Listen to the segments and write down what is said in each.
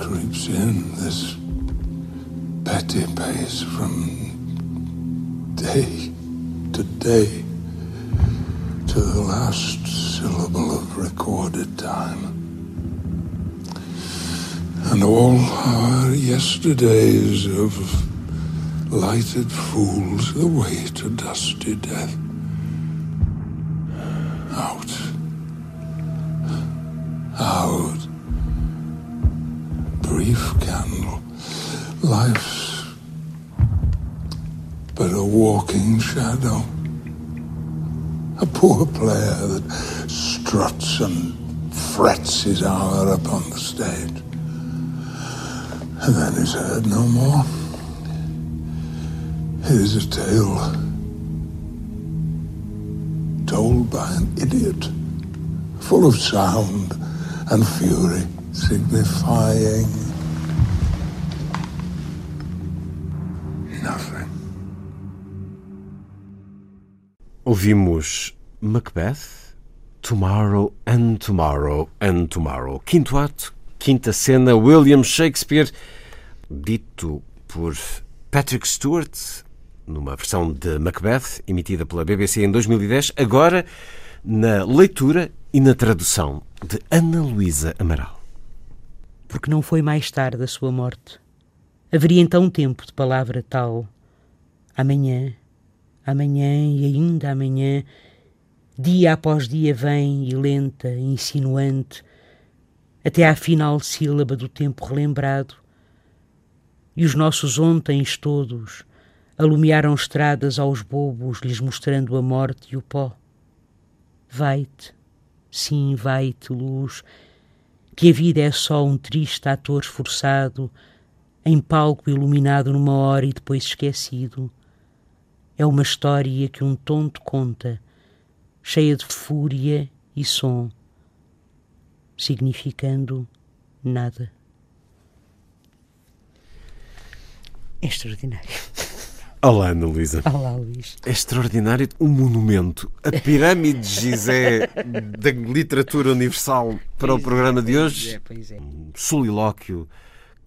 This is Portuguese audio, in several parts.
Creeps in this petty pace from day to day to the last syllable of recorded time. And all our yesterdays of lighted fools away to dusty death. Brief candle. Life's but a walking shadow. A poor player that struts and frets his hour upon the stage. And then is heard no more. It is a tale told by an idiot, full of sound and fury, signifying Ouvimos Macbeth, Tomorrow and Tomorrow and Tomorrow. Quinto ato, quinta cena, William Shakespeare, dito por Patrick Stewart, numa versão de Macbeth, emitida pela BBC em 2010, agora na leitura e na tradução de Ana Luísa Amaral. Porque não foi mais tarde a sua morte. Haveria então tempo de palavra tal. Amanhã, amanhã e ainda amanhã, dia após dia vem e lenta, insinuante, até à final sílaba do tempo relembrado. E os nossos ontens todos alumiaram estradas aos bobos, lhes mostrando a morte e o pó. Vai-te, sim, vai-te, luz, que a vida é só um triste ator esforçado, em palco iluminado numa hora e depois esquecido. É uma história que um tonto conta, cheia de fúria e som, significando nada. É extraordinário. Olá, Ana Luísa. Olá, Luís. É extraordinário um monumento, a pirâmide de Gizé da literatura universal para o programa de hoje. Pois é, pois é. Um solilóquio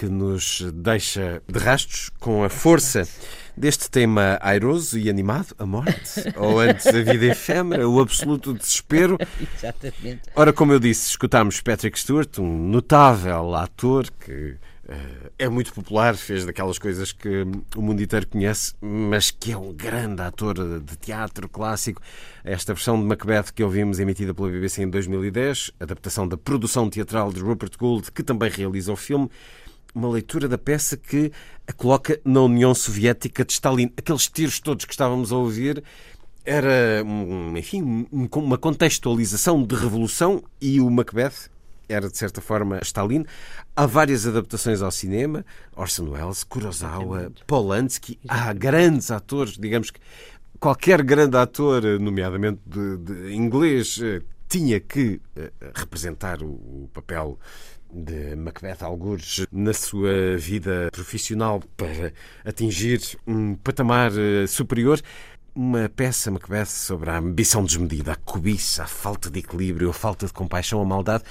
que nos deixa de rastros com a força deste tema airoso e animado, a morte, ou antes a vida efêmera, o absoluto desespero. Exatamente. Ora, como eu disse, escutámos Patrick Stewart, um notável ator que eh, é muito popular, fez daquelas coisas que o mundo inteiro conhece, mas que é um grande ator de teatro clássico. Esta versão de Macbeth que ouvimos emitida pela BBC em 2010, adaptação da produção teatral de Rupert Gould, que também realiza o filme, uma leitura da peça que a coloca na União Soviética de Stalin. Aqueles tiros todos que estávamos a ouvir era, enfim, um- uma contextualização de revolução e o Macbeth era, de certa forma, Stalin. Há várias adaptações ao cinema, Orson Welles, Kurosawa, Polanski, há grandes atores, digamos que qualquer grande ator, nomeadamente de, de inglês, eh, tinha que eh, representar o papel de Macbeth Algures na sua vida profissional para atingir um patamar eh, superior. Uma peça, Macbeth, sobre a ambição desmedida, a cobiça, a falta de equilíbrio, a falta de compaixão, a maldade.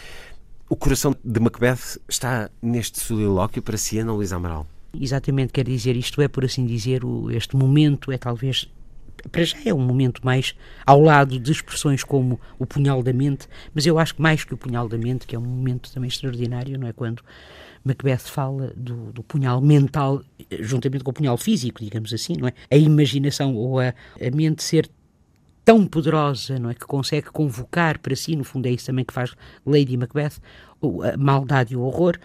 O coração de Macbeth está neste solilóquio para si, Ana Luísa Amaral. Exatamente, quer dizer, isto é, por assim dizer, este momento é talvez, para já é um momento mais ao lado de expressões como o punhal da mente, mas eu acho que mais que o punhal da mente, que é um momento também extraordinário, não é? Quando Macbeth fala do, do punhal mental, eh, juntamente com o punhal físico, digamos assim, não é? A imaginação ou a, a mente ser tão poderosa, não é, que consegue convocar para si, no fundo é isso também que faz Lady Macbeth, a maldade e o horror.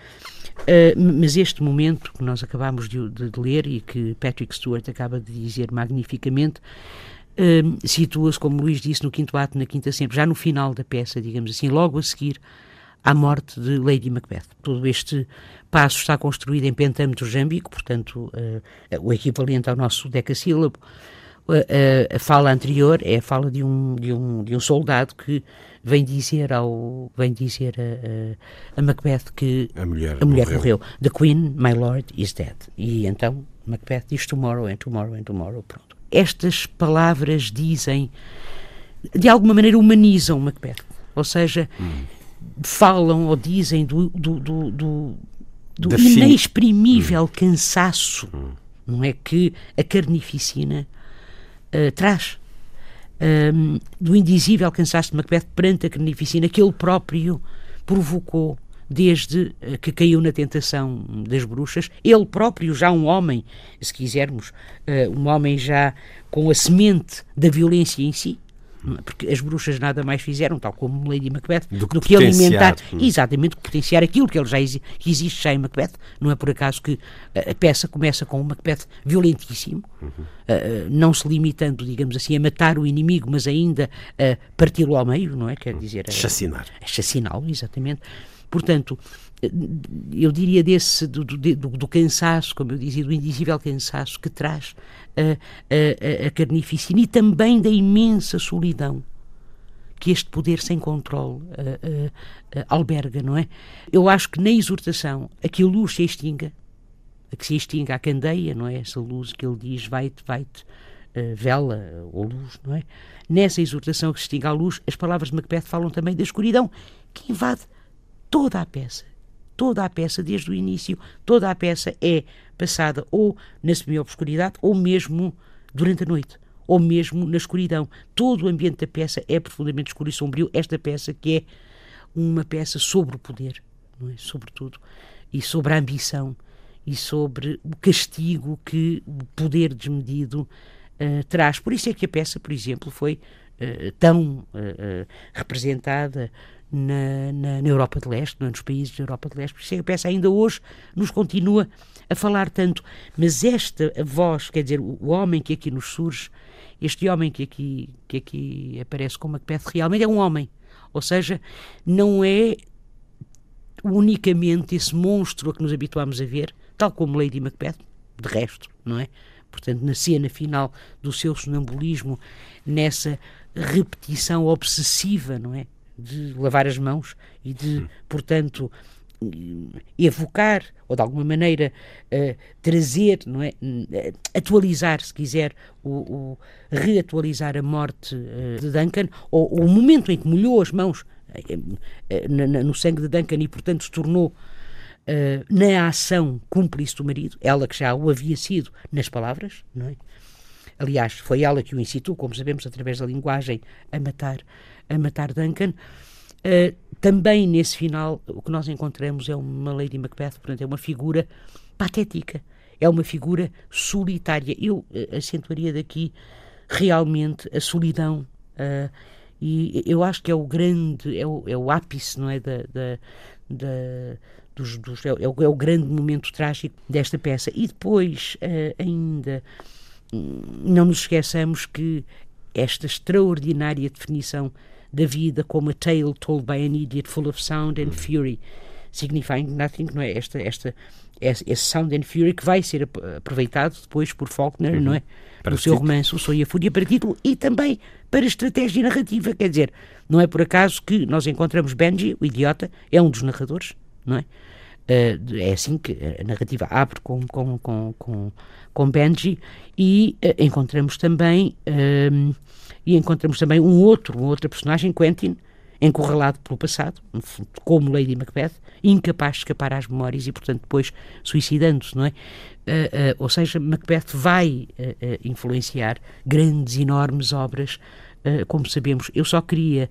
Uh, mas este momento que nós acabamos de, de, ler e que Patrick Stewart acaba de dizer magnificamente, uh, situa-se, como Luís disse, no quinto ato, na quinta sempre, já no final da peça, digamos assim, logo a seguir à morte de Lady Macbeth. Todo este passo está construído em pentâmetro jâmbico, portanto, uh, o equivalente ao nosso decassílabo. A, a, fala anterior é a fala de um, de um, de um soldado que vem dizer ao vem dizer a, a, a Macbeth que a mulher, a mulher morreu. morreu. The Queen, my lord, is dead. E então Macbeth diz tomorrow and tomorrow and tomorrow. Pronto. Estas palavras dizem, de alguma maneira, humanizam Macbeth. Ou seja, hum. falam ou dizem do, do, do, do, do inexprimível hum. cansaço, hum. não é que a carnificina uh, traz um, do indizível cansaço de Macbeth perante a carnificina que ele próprio provocou desde uh, que caiu na tentação das bruxas. Ele próprio, já um homem, se quisermos, uh, um homem já com a semente da violência em si, porque as bruxas nada mais fizeram, tal como Lady Macbeth, do que, do que alimentar, hum. exatamente, potenciar aquilo que ele já exi existe já em Macbeth. Não é por acaso que a peça começa com um Macbeth violentíssimo, uhum. uh, não se limitando, digamos assim, a matar o inimigo, mas ainda a parti-lo ao meio, não é? Quer dizer, a, chacinar. A chaciná-lo, exatamente. Portanto, eu diria desse, do, do, do, cansaço, como eu dizia, do indizível cansaço que traz a, a, a carnificina e também da imensa solidão que este poder sem controle uh, uh, uh, alberga, não é? Eu acho que na exortação, a que a luz se extinga, a que se extinga a candeia, não é? Essa luz que ele diz, vai-te, vai-te, vela ou luz, não é? Nessa exortação que se extinga a luz, as palavras de Macbeth falam também da escuridão, que invade toda a peça toda a peça, desde o início, toda a peça é passada ou na semi-obscuridade ou mesmo durante a noite, ou mesmo na escuridão. Todo o ambiente da peça é profundamente escuro e sombrio. Esta peça que é uma peça sobre o poder, não é? Sobretudo, e sobre a ambição e sobre o castigo que o poder desmedido uh, traz. Por isso é que a peça, por exemplo, foi uh, tão uh, representada na, na, na, Europa de Leste, nos países da Europa de Leste. Por isso é a peça ainda hoje nos continua a falar tanto. Mas esta voz, quer dizer, o homem que aqui nos surge, este homem que aqui, que aqui aparece como Macbeth, realmente é um homem. Ou seja, não é unicamente esse monstro a que nos habituamos a ver, tal como Lady Macbeth, de resto, não é? Portanto, na cena final do seu sonambulismo, nessa repetição obsessiva, não é? De lavar as mãos e de, portanto, evocar ou de alguma maneira uh, trazer, não é, uh, atualizar, se quiser, o, o reatualizar a morte uh, de Duncan ou, ou, o momento em que molhou as mãos no sangue de Duncan e portanto se tornou na ação cúmplice do marido, ela que já o havia sido nas palavras, não é? Aliás, foi ela que o incitou, como sabemos, através da linguagem, a matar a matar Duncan. Uh, também nesse final, o que nós encontramos é uma Lady Macbeth, portanto, é uma figura patética, é uma figura solitária. Eu uh, acentuaria daqui realmente a solidão. Uh, e eu acho que é o grande, é o, é o ápice, não é? Da, da, da dos, dos, é, é, o, é, o, grande momento trágico desta peça. E depois, ainda, hum, não nos esqueçamos que esta extraordinária definição da vida como a tale told by an idiot full of sound and fury, signifying nothing, não é? Esta, esta, esse sound and fury que vai ser aproveitado depois por Faulkner, uhum. não é? Para no seu romance O Sonho e a Fúria para título e também para estratégia narrativa, quer dizer, não é por acaso que nós encontramos Benji, o idiota, é um dos narradores, não é? Uh, é assim que a narrativa abre com, com, com, com, com Benji e uh, encontramos também uh, e encontramos também um outro, uma outra personagem, Quentin, encurralado pelo passado, como Lady Macbeth, incapaz de escapar às memórias e, portanto, depois suicidando-se, não é? Uh, uh, ou seja, Macbeth vai uh, influenciar grandes, enormes obras, como sabemos. Eu só queria,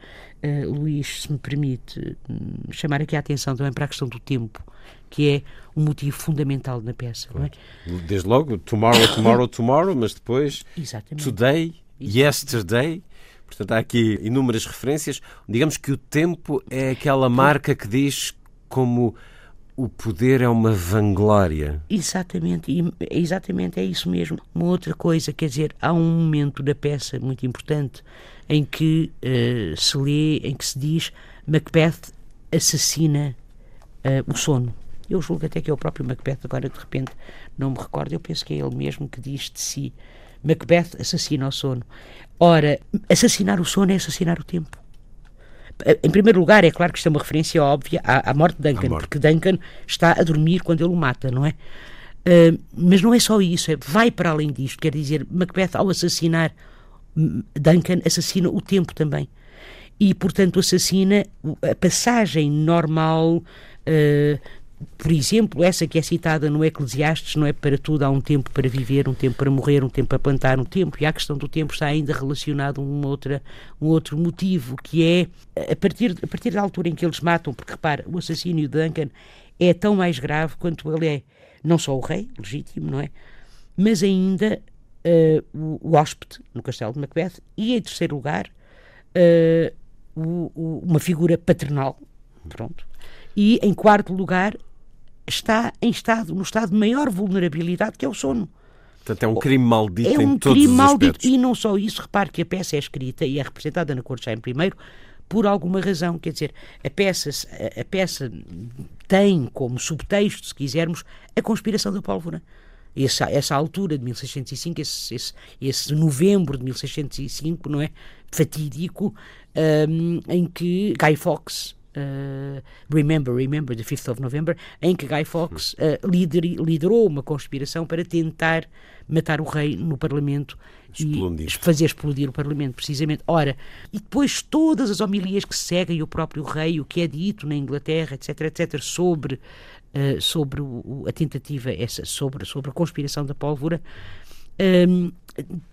Luís, se me permite, hum, chamar aqui a atenção também para a questão do tempo, que é um motivo fundamental na peça, não é? Desde logo, tomorrow, tomorrow, tomorrow, mas depois, Exatamente. today, Yesterday. Portanto, há aqui inúmeras referências. Digamos que o tempo é aquela marca que diz como o poder é uma vanglória. Exatamente, exatamente, é isso mesmo. Uma outra coisa, quer dizer, há um momento da peça muito importante em que uh, se lê, em que se diz Macbeth assassina uh, o sono. Eu julgo até que é o próprio Macbeth, agora de repente não me recordo, eu penso que é ele mesmo que diz de si: Macbeth assassina o sono. Ora, assassinar o sono é assassinar o tempo. Em primeiro lugar, é claro que isto é uma referência óbvia à, à morte de Duncan, morte. porque Duncan está a dormir quando ele o mata, não é? Uh, mas não é só isso, é, vai para além disto. Quer dizer, Macbeth, ao assassinar Duncan, assassina o tempo também. E, portanto, assassina a passagem normal uh, por exemplo, essa que é citada no Eclesiastes, não é para tudo, há um tempo para viver, um tempo para morrer, um tempo para plantar, um tempo, e a questão do tempo está ainda relacionado a uma outra, um outro motivo, que é a partir, a partir da altura em que eles matam, porque repara, o assassínio de Duncan é tão mais grave quanto ele é não só o rei, legítimo, não é? Mas ainda uh, o, o hóspede no castelo de Macbeth, e em terceiro lugar, uh, o, o, uma figura paternal, pronto, e em quarto lugar está em estado, no estado de maior vulnerabilidade, que é o sono. Portanto, é um crime maldito é um em todos crime os maldito. E não só isso, repare que a peça é escrita e é representada na Corte Jaime I por alguma razão. Quer dizer, a peça, a peça tem como subtexto, se quisermos, a conspiração da pólvora. Essa, essa altura de 1605, esse, esse, esse novembro de 1605, não é? Fatídico, um, em que Guy Fawkes Uh, Remember, Remember, the 5th of November, em que Guy Fawkes uh, lider, liderou uma conspiração para tentar matar o rei no Parlamento Explodir. e fazer explodir o Parlamento, precisamente. Ora, e depois todas as homilias que seguem o próprio rei, o que é dito na Inglaterra, etc, etc, sobre, uh, sobre o, a tentativa, essa, sobre, sobre a conspiração da pólvora, um,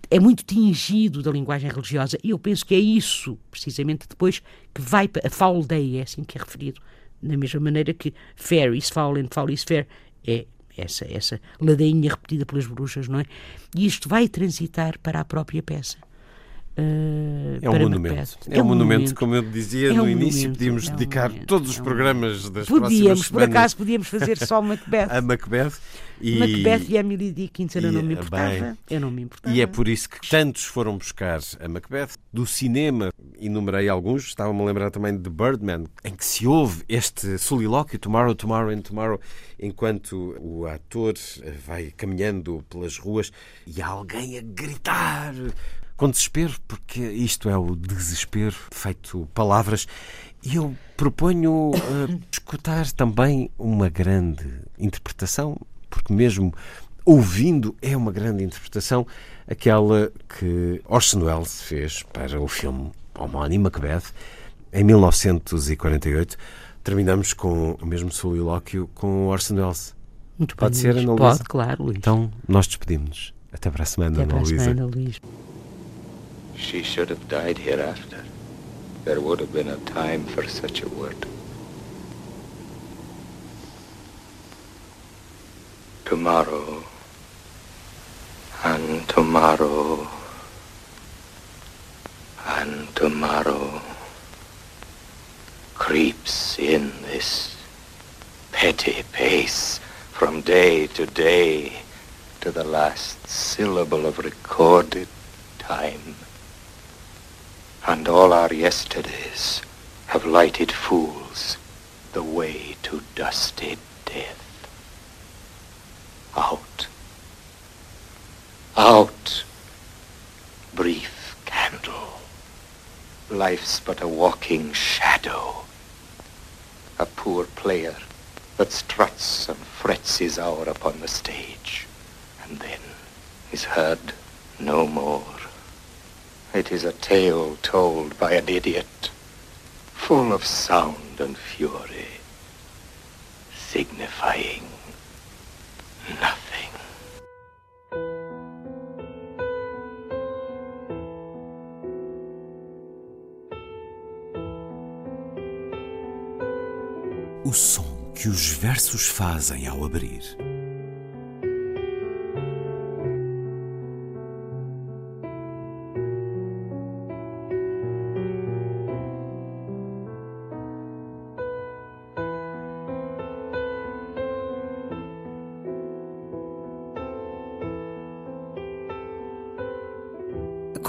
é muito tingido da linguagem religiosa e eu penso que é isso, precisamente, depois que vai para a foul day, é assim que é referido, da mesma maneira que fair is foul and foul is fair é essa, essa ladainha repetida pelas bruxas, não é? E isto vai transitar para a própria peça. Uh, é, um monumento. É, é um monumento, como eu dizia é no um início, monumento, podíamos é um dedicar todos os é programas das podíamos, por acaso podíamos fazer só Macbeth. a Macbeth. E, Macbeth e Emily Dickinson eu não me importava. Bem, eu não me importava. E é por isso que tantos foram buscar a Macbeth. Do cinema, enumerei alguns, estava-me a lembrar também de Birdman, em que se ouve este solilóquio, Tomorrow, Tomorrow and Tomorrow, enquanto o ator vai caminhando pelas ruas e há alguém a gritar com desespero, porque isto é o desespero feito palavras. E eu proponho uh, escutar também uma grande interpretação, porque mesmo ouvindo é uma grande interpretação, aquela que Orson Welles fez para o filme homónimo Macbeth em 1948. Terminamos com o mesmo solilóquio com Orson Welles. Muito Pode bem, ser, Ana Luísa? Pode, claro, Luís. Então, nós despedimos-nos. Até para a semana, Até para a semana, Luís. She should have died hereafter. There would have been a time for such a word. Tomorrow, and tomorrow, and tomorrow creeps in this petty pace from day to day to the last syllable of recorded time and all our yesterdays have lighted fools the way to dusty death. Out, out, brief candle, life's but a walking shadow, a poor player that struts and frets his hour upon the stage, and then is heard no more. It is a tale told by an idiot, full of sound and fury, signifying nothing. O som que os versos fazem ao abrir.